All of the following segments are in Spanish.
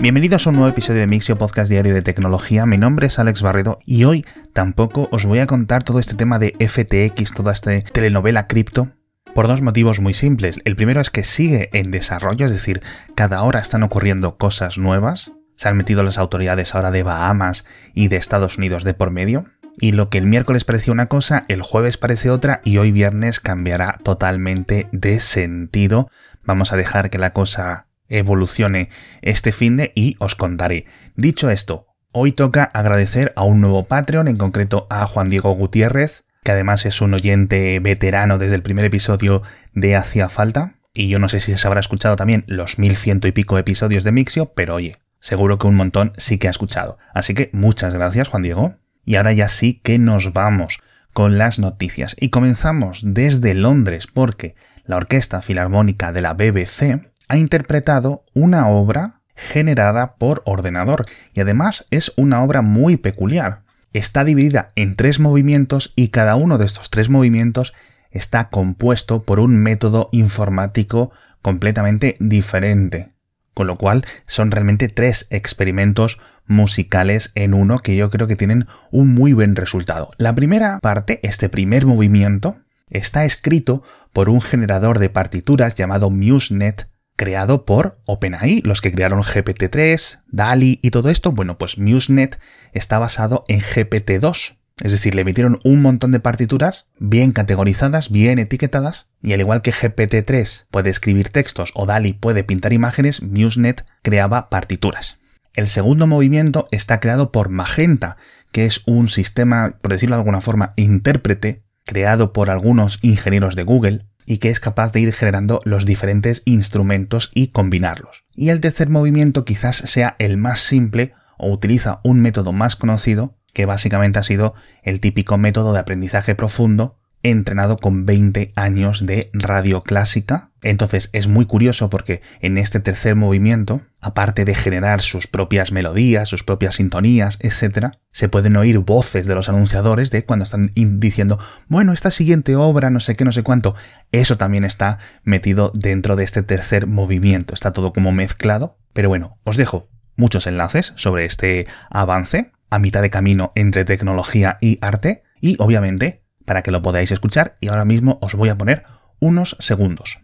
Bienvenidos a un nuevo episodio de Mixio Podcast Diario de Tecnología. Mi nombre es Alex Barredo y hoy tampoco os voy a contar todo este tema de FTX, toda esta telenovela cripto, por dos motivos muy simples. El primero es que sigue en desarrollo, es decir, cada hora están ocurriendo cosas nuevas. Se han metido las autoridades ahora de Bahamas y de Estados Unidos de por medio. Y lo que el miércoles parecía una cosa, el jueves parece otra y hoy viernes cambiará totalmente de sentido. Vamos a dejar que la cosa evolucione este fin de y os contaré. Dicho esto, hoy toca agradecer a un nuevo Patreon, en concreto a Juan Diego Gutiérrez, que además es un oyente veterano desde el primer episodio de Hacía Falta. Y yo no sé si se habrá escuchado también los mil ciento y pico episodios de Mixio, pero oye, seguro que un montón sí que ha escuchado. Así que muchas gracias, Juan Diego. Y ahora ya sí que nos vamos con las noticias. Y comenzamos desde Londres porque la Orquesta Filarmónica de la BBC ha interpretado una obra generada por ordenador y además es una obra muy peculiar. Está dividida en tres movimientos y cada uno de estos tres movimientos está compuesto por un método informático completamente diferente. Con lo cual son realmente tres experimentos musicales en uno que yo creo que tienen un muy buen resultado. La primera parte, este primer movimiento, está escrito por un generador de partituras llamado MuseNet, creado por OpenAI, los que crearon GPT-3, DALI y todo esto. Bueno, pues MuseNet está basado en GPT-2. Es decir, le metieron un montón de partituras bien categorizadas, bien etiquetadas, y al igual que GPT-3 puede escribir textos o DALI puede pintar imágenes, MuseNet creaba partituras. El segundo movimiento está creado por Magenta, que es un sistema, por decirlo de alguna forma, intérprete, creado por algunos ingenieros de Google, y que es capaz de ir generando los diferentes instrumentos y combinarlos. Y el tercer movimiento quizás sea el más simple o utiliza un método más conocido, que básicamente ha sido el típico método de aprendizaje profundo entrenado con 20 años de radio clásica. Entonces es muy curioso porque en este tercer movimiento, aparte de generar sus propias melodías, sus propias sintonías, etc., se pueden oír voces de los anunciadores de cuando están diciendo, bueno, esta siguiente obra, no sé qué, no sé cuánto. Eso también está metido dentro de este tercer movimiento. Está todo como mezclado. Pero bueno, os dejo muchos enlaces sobre este avance a mitad de camino entre tecnología y arte. Y obviamente para que lo podáis escuchar y ahora mismo os voy a poner unos segundos.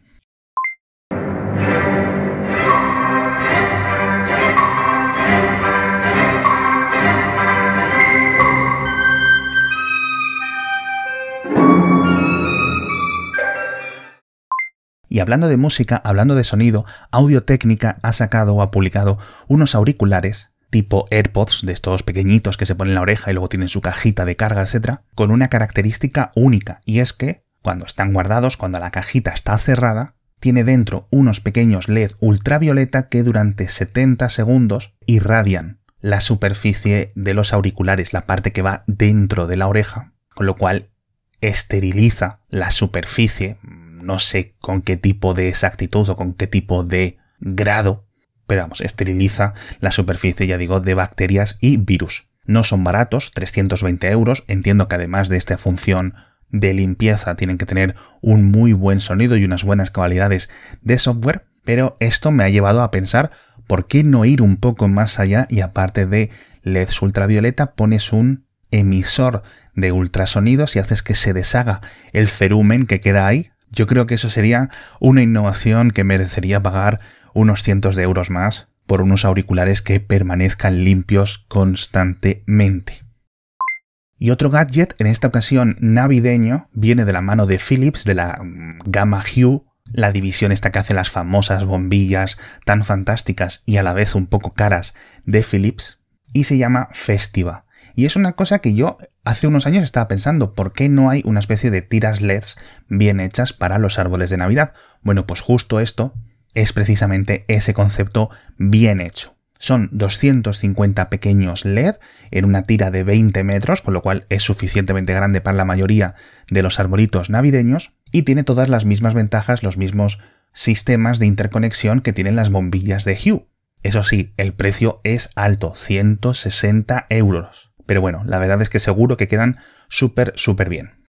Y hablando de música, hablando de sonido, Audio Técnica ha sacado o ha publicado unos auriculares tipo AirPods, de estos pequeñitos que se ponen en la oreja y luego tienen su cajita de carga, etc., con una característica única, y es que, cuando están guardados, cuando la cajita está cerrada, tiene dentro unos pequeños LED ultravioleta que durante 70 segundos irradian la superficie de los auriculares, la parte que va dentro de la oreja, con lo cual esteriliza la superficie, no sé con qué tipo de exactitud o con qué tipo de grado pero vamos, esteriliza la superficie, ya digo, de bacterias y virus. No son baratos, 320 euros. Entiendo que además de esta función de limpieza tienen que tener un muy buen sonido y unas buenas cualidades de software, pero esto me ha llevado a pensar por qué no ir un poco más allá y aparte de LEDs ultravioleta pones un emisor de ultrasonidos y haces que se deshaga el cerumen que queda ahí. Yo creo que eso sería una innovación que merecería pagar unos cientos de euros más por unos auriculares que permanezcan limpios constantemente. Y otro gadget, en esta ocasión navideño, viene de la mano de Philips, de la mm, gama Hue, la división esta que hace las famosas bombillas tan fantásticas y a la vez un poco caras de Philips, y se llama Festiva. Y es una cosa que yo hace unos años estaba pensando, ¿por qué no hay una especie de tiras LEDs bien hechas para los árboles de Navidad? Bueno, pues justo esto es precisamente ese concepto bien hecho. Son 250 pequeños LED en una tira de 20 metros, con lo cual es suficientemente grande para la mayoría de los arbolitos navideños, y tiene todas las mismas ventajas, los mismos sistemas de interconexión que tienen las bombillas de Hue. Eso sí, el precio es alto, 160 euros. Pero bueno, la verdad es que seguro que quedan súper, súper bien.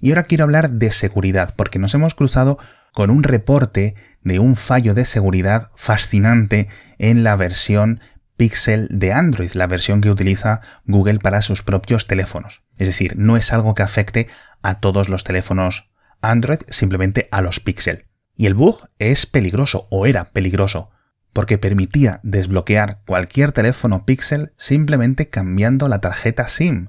Y ahora quiero hablar de seguridad, porque nos hemos cruzado con un reporte de un fallo de seguridad fascinante en la versión Pixel de Android, la versión que utiliza Google para sus propios teléfonos. Es decir, no es algo que afecte a todos los teléfonos Android, simplemente a los Pixel. Y el bug es peligroso, o era peligroso, porque permitía desbloquear cualquier teléfono Pixel simplemente cambiando la tarjeta SIM.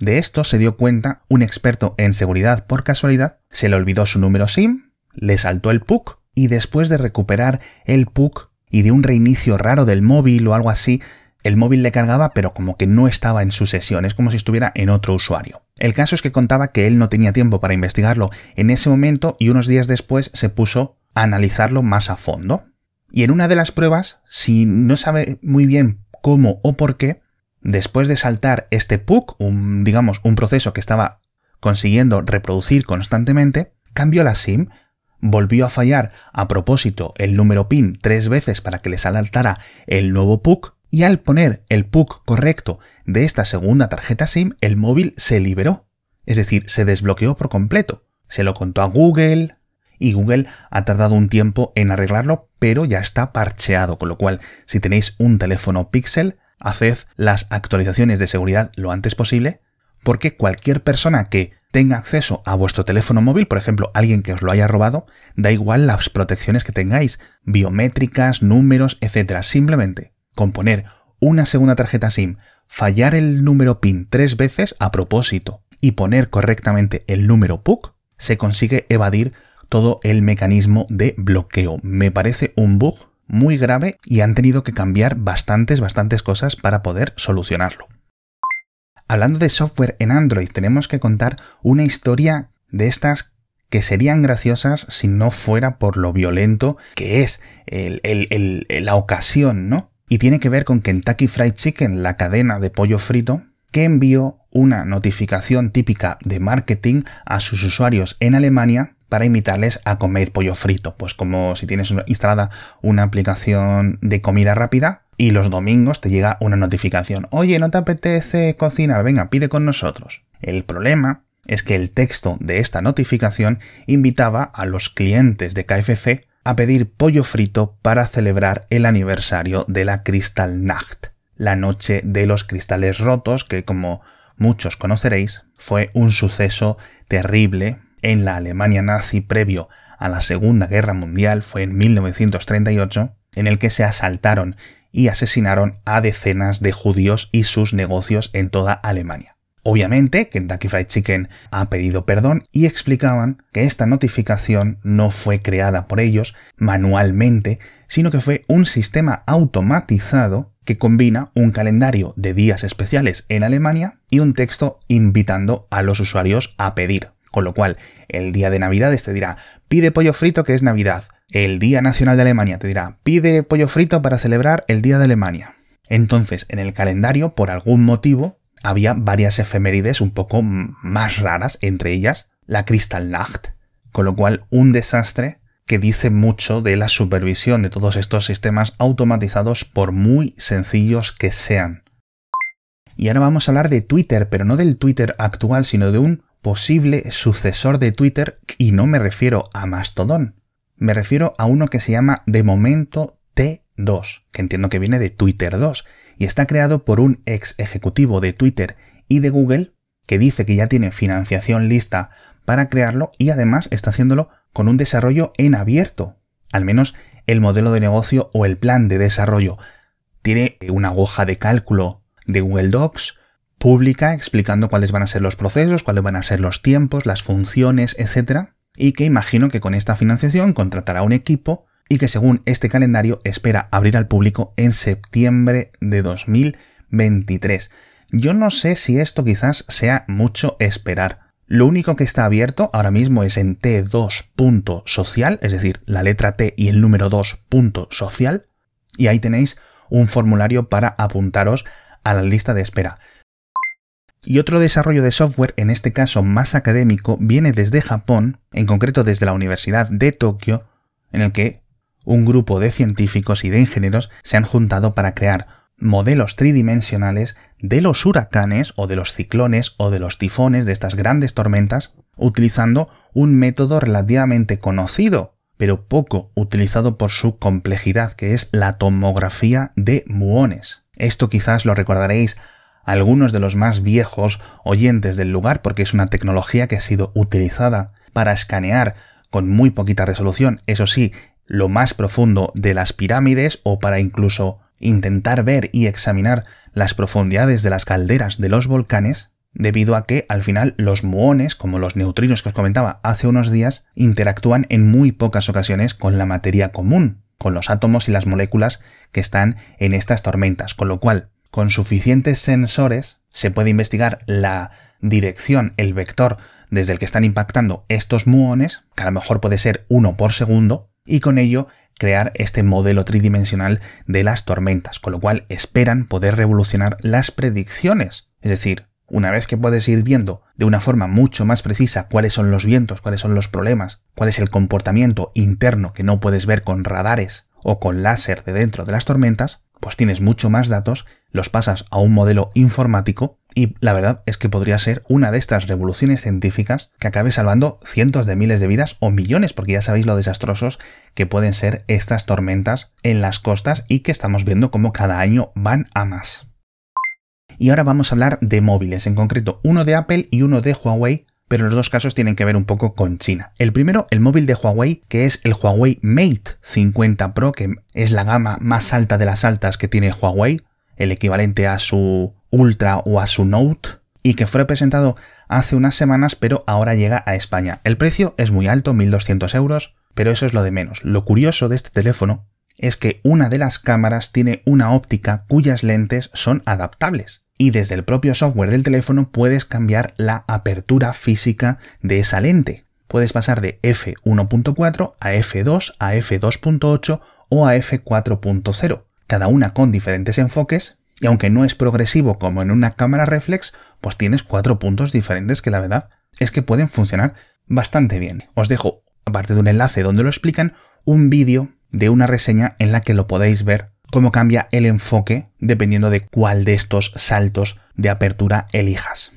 De esto se dio cuenta un experto en seguridad por casualidad, se le olvidó su número SIM, le saltó el PUC y después de recuperar el PUC y de un reinicio raro del móvil o algo así, el móvil le cargaba pero como que no estaba en su sesión, es como si estuviera en otro usuario. El caso es que contaba que él no tenía tiempo para investigarlo en ese momento y unos días después se puso a analizarlo más a fondo. Y en una de las pruebas, si no sabe muy bien cómo o por qué, después de saltar este PUC, un, digamos, un proceso que estaba consiguiendo reproducir constantemente, cambió la SIM, volvió a fallar a propósito el número PIN tres veces para que le saltara el nuevo PUC, y al poner el PUC correcto de esta segunda tarjeta SIM, el móvil se liberó. Es decir, se desbloqueó por completo. Se lo contó a Google, y Google ha tardado un tiempo en arreglarlo, pero ya está parcheado, con lo cual si tenéis un teléfono Pixel, haced las actualizaciones de seguridad lo antes posible, porque cualquier persona que tenga acceso a vuestro teléfono móvil, por ejemplo, alguien que os lo haya robado, da igual las protecciones que tengáis, biométricas, números, etc. Simplemente con poner una segunda tarjeta SIM, fallar el número PIN tres veces a propósito y poner correctamente el número PUC, se consigue evadir todo el mecanismo de bloqueo. Me parece un bug muy grave y han tenido que cambiar bastantes, bastantes cosas para poder solucionarlo. Hablando de software en Android, tenemos que contar una historia de estas que serían graciosas si no fuera por lo violento que es la ocasión, ¿no? Y tiene que ver con Kentucky Fried Chicken, la cadena de pollo frito, que envió una notificación típica de marketing a sus usuarios en Alemania para invitarles a comer pollo frito. Pues como si tienes instalada una aplicación de comida rápida y los domingos te llega una notificación. Oye, ¿no te apetece cocinar? Venga, pide con nosotros. El problema es que el texto de esta notificación invitaba a los clientes de KFC a pedir pollo frito para celebrar el aniversario de la Kristallnacht, la noche de los cristales rotos, que como muchos conoceréis, fue un suceso terrible en la Alemania nazi previo a la Segunda Guerra Mundial, fue en 1938, en el que se asaltaron y asesinaron a decenas de judíos y sus negocios en toda Alemania. Obviamente, Kentucky Fried Chicken ha pedido perdón y explicaban que esta notificación no fue creada por ellos manualmente, sino que fue un sistema automatizado que combina un calendario de días especiales en Alemania y un texto invitando a los usuarios a pedir. Con lo cual, el día de Navidad te dirá, pide pollo frito que es Navidad. El Día Nacional de Alemania te dirá, pide pollo frito para celebrar el Día de Alemania. Entonces, en el calendario, por algún motivo, había varias efemérides un poco más raras, entre ellas la Kristallnacht, con lo cual un desastre que dice mucho de la supervisión de todos estos sistemas automatizados por muy sencillos que sean. Y ahora vamos a hablar de Twitter, pero no del Twitter actual, sino de un posible sucesor de Twitter, y no me refiero a Mastodon, me refiero a uno que se llama de momento T2, que entiendo que viene de Twitter 2, y está creado por un ex ejecutivo de Twitter y de Google que dice que ya tiene financiación lista para crearlo y además está haciéndolo con un desarrollo en abierto, al menos el modelo de negocio o el plan de desarrollo. Tiene una hoja de cálculo de Google Docs, pública explicando cuáles van a ser los procesos, cuáles van a ser los tiempos, las funciones, etc. Y que imagino que con esta financiación contratará un equipo y que según este calendario espera abrir al público en septiembre de 2023. Yo no sé si esto quizás sea mucho esperar. Lo único que está abierto ahora mismo es en T2.social, es decir, la letra T y el número 2.social, y ahí tenéis un formulario para apuntaros a la lista de espera. Y otro desarrollo de software, en este caso más académico, viene desde Japón, en concreto desde la Universidad de Tokio, en el que un grupo de científicos y de ingenieros se han juntado para crear modelos tridimensionales de los huracanes o de los ciclones o de los tifones de estas grandes tormentas, utilizando un método relativamente conocido pero poco utilizado por su complejidad, que es la tomografía de muones. Esto quizás lo recordaréis algunos de los más viejos oyentes del lugar porque es una tecnología que ha sido utilizada para escanear con muy poquita resolución, eso sí, lo más profundo de las pirámides o para incluso intentar ver y examinar las profundidades de las calderas de los volcanes, debido a que al final los muones, como los neutrinos que os comentaba hace unos días, interactúan en muy pocas ocasiones con la materia común, con los átomos y las moléculas que están en estas tormentas, con lo cual, con suficientes sensores se puede investigar la dirección, el vector desde el que están impactando estos muones, que a lo mejor puede ser uno por segundo, y con ello crear este modelo tridimensional de las tormentas, con lo cual esperan poder revolucionar las predicciones. Es decir, una vez que puedes ir viendo de una forma mucho más precisa cuáles son los vientos, cuáles son los problemas, cuál es el comportamiento interno que no puedes ver con radares o con láser de dentro de las tormentas, pues tienes mucho más datos, los pasas a un modelo informático y la verdad es que podría ser una de estas revoluciones científicas que acabe salvando cientos de miles de vidas o millones, porque ya sabéis lo desastrosos que pueden ser estas tormentas en las costas y que estamos viendo como cada año van a más. Y ahora vamos a hablar de móviles, en concreto uno de Apple y uno de Huawei, pero los dos casos tienen que ver un poco con China. El primero, el móvil de Huawei, que es el Huawei Mate 50 Pro, que es la gama más alta de las altas que tiene Huawei, el equivalente a su Ultra o a su Note, y que fue presentado hace unas semanas, pero ahora llega a España. El precio es muy alto, 1.200 euros, pero eso es lo de menos. Lo curioso de este teléfono es que una de las cámaras tiene una óptica cuyas lentes son adaptables y desde el propio software del teléfono puedes cambiar la apertura física de esa lente. Puedes pasar de f1.4 a f2 a f2.8 o a f4.0, cada una con diferentes enfoques, y aunque no es progresivo como en una cámara reflex, pues tienes cuatro puntos diferentes que la verdad es que pueden funcionar bastante bien. Os dejo, aparte de un enlace donde lo explican, un vídeo de una reseña en la que lo podéis ver cómo cambia el enfoque dependiendo de cuál de estos saltos de apertura elijas.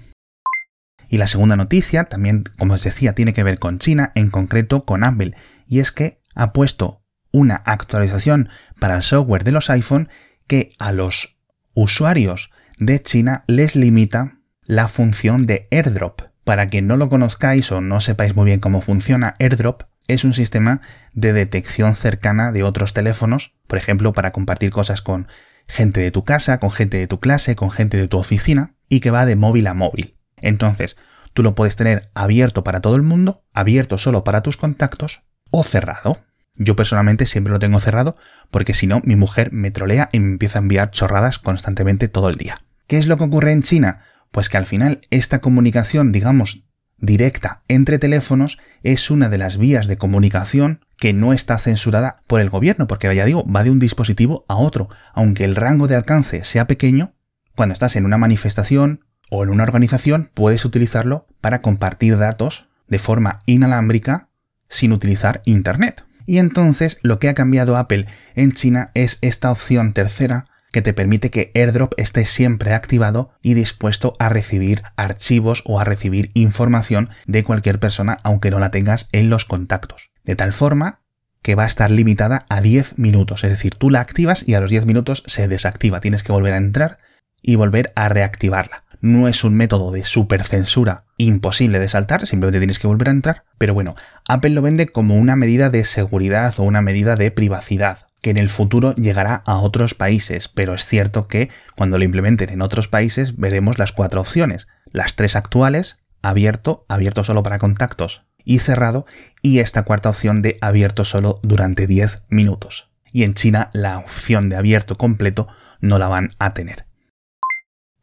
Y la segunda noticia, también, como os decía, tiene que ver con China, en concreto con Apple, y es que ha puesto una actualización para el software de los iPhone que a los usuarios de China les limita la función de airdrop. Para quien no lo conozcáis o no sepáis muy bien cómo funciona airdrop, es un sistema de detección cercana de otros teléfonos, por ejemplo, para compartir cosas con gente de tu casa, con gente de tu clase, con gente de tu oficina, y que va de móvil a móvil. Entonces, tú lo puedes tener abierto para todo el mundo, abierto solo para tus contactos, o cerrado. Yo personalmente siempre lo tengo cerrado porque si no mi mujer me trolea y me empieza a enviar chorradas constantemente todo el día. ¿Qué es lo que ocurre en China? Pues que al final esta comunicación, digamos, directa entre teléfonos es una de las vías de comunicación que no está censurada por el gobierno, porque ya digo, va de un dispositivo a otro. Aunque el rango de alcance sea pequeño, cuando estás en una manifestación o en una organización puedes utilizarlo para compartir datos de forma inalámbrica sin utilizar Internet. Y entonces lo que ha cambiado Apple en China es esta opción tercera que te permite que AirDrop esté siempre activado y dispuesto a recibir archivos o a recibir información de cualquier persona aunque no la tengas en los contactos. De tal forma que va a estar limitada a 10 minutos, es decir, tú la activas y a los 10 minutos se desactiva, tienes que volver a entrar y volver a reactivarla. No es un método de supercensura imposible de saltar, simplemente tienes que volver a entrar, pero bueno, Apple lo vende como una medida de seguridad o una medida de privacidad que en el futuro llegará a otros países, pero es cierto que cuando lo implementen en otros países veremos las cuatro opciones. Las tres actuales, abierto, abierto solo para contactos y cerrado, y esta cuarta opción de abierto solo durante 10 minutos. Y en China la opción de abierto completo no la van a tener.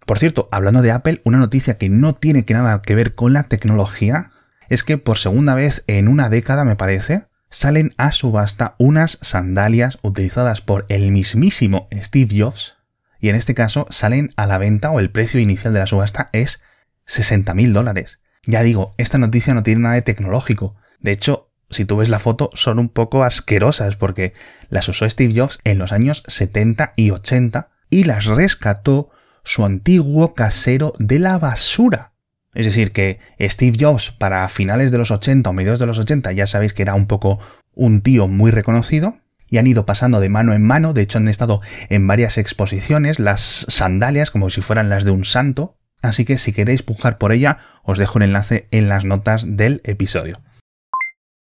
Por cierto, hablando de Apple, una noticia que no tiene que nada que ver con la tecnología es que por segunda vez en una década, me parece, salen a subasta unas sandalias utilizadas por el mismísimo Steve Jobs y en este caso salen a la venta o el precio inicial de la subasta es 60 mil dólares. Ya digo, esta noticia no tiene nada de tecnológico. De hecho, si tú ves la foto, son un poco asquerosas porque las usó Steve Jobs en los años 70 y 80 y las rescató su antiguo casero de la basura. Es decir, que Steve Jobs para finales de los 80 o mediados de los 80 ya sabéis que era un poco un tío muy reconocido y han ido pasando de mano en mano, de hecho han estado en varias exposiciones, las sandalias como si fueran las de un santo, así que si queréis pujar por ella os dejo un enlace en las notas del episodio.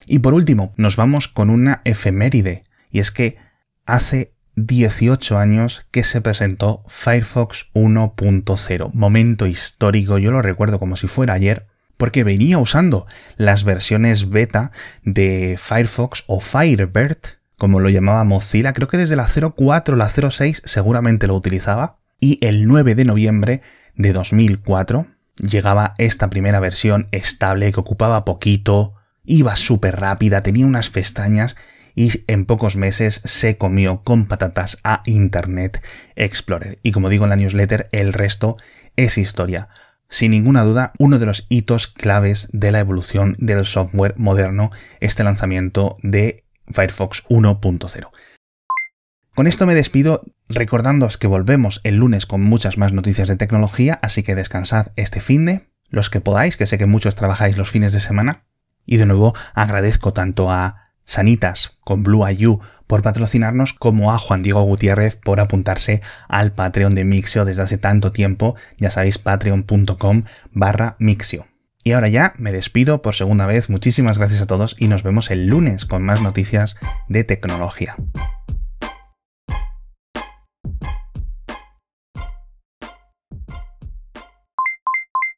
Y por último, nos vamos con una efeméride, y es que hace 18 años que se presentó Firefox 1.0, momento histórico, yo lo recuerdo como si fuera ayer, porque venía usando las versiones beta de Firefox o Firebird, como lo llamaba Mozilla, creo que desde la 04, la 06 seguramente lo utilizaba, y el 9 de noviembre de 2004 llegaba esta primera versión estable que ocupaba poquito, iba súper rápida, tenía unas pestañas y en pocos meses se comió con patatas a Internet Explorer. Y como digo en la newsletter, el resto es historia. Sin ninguna duda, uno de los hitos claves de la evolución del software moderno, este lanzamiento de Firefox 1.0. Con esto me despido recordándoos que volvemos el lunes con muchas más noticias de tecnología, así que descansad este fin de, los que podáis, que sé que muchos trabajáis los fines de semana. Y de nuevo agradezco tanto a Sanitas con Blue IU por patrocinarnos como a Juan Diego Gutiérrez por apuntarse al Patreon de Mixio desde hace tanto tiempo, ya sabéis patreon.com barra Mixio. Y ahora ya me despido por segunda vez. Muchísimas gracias a todos y nos vemos el lunes con más noticias de tecnología.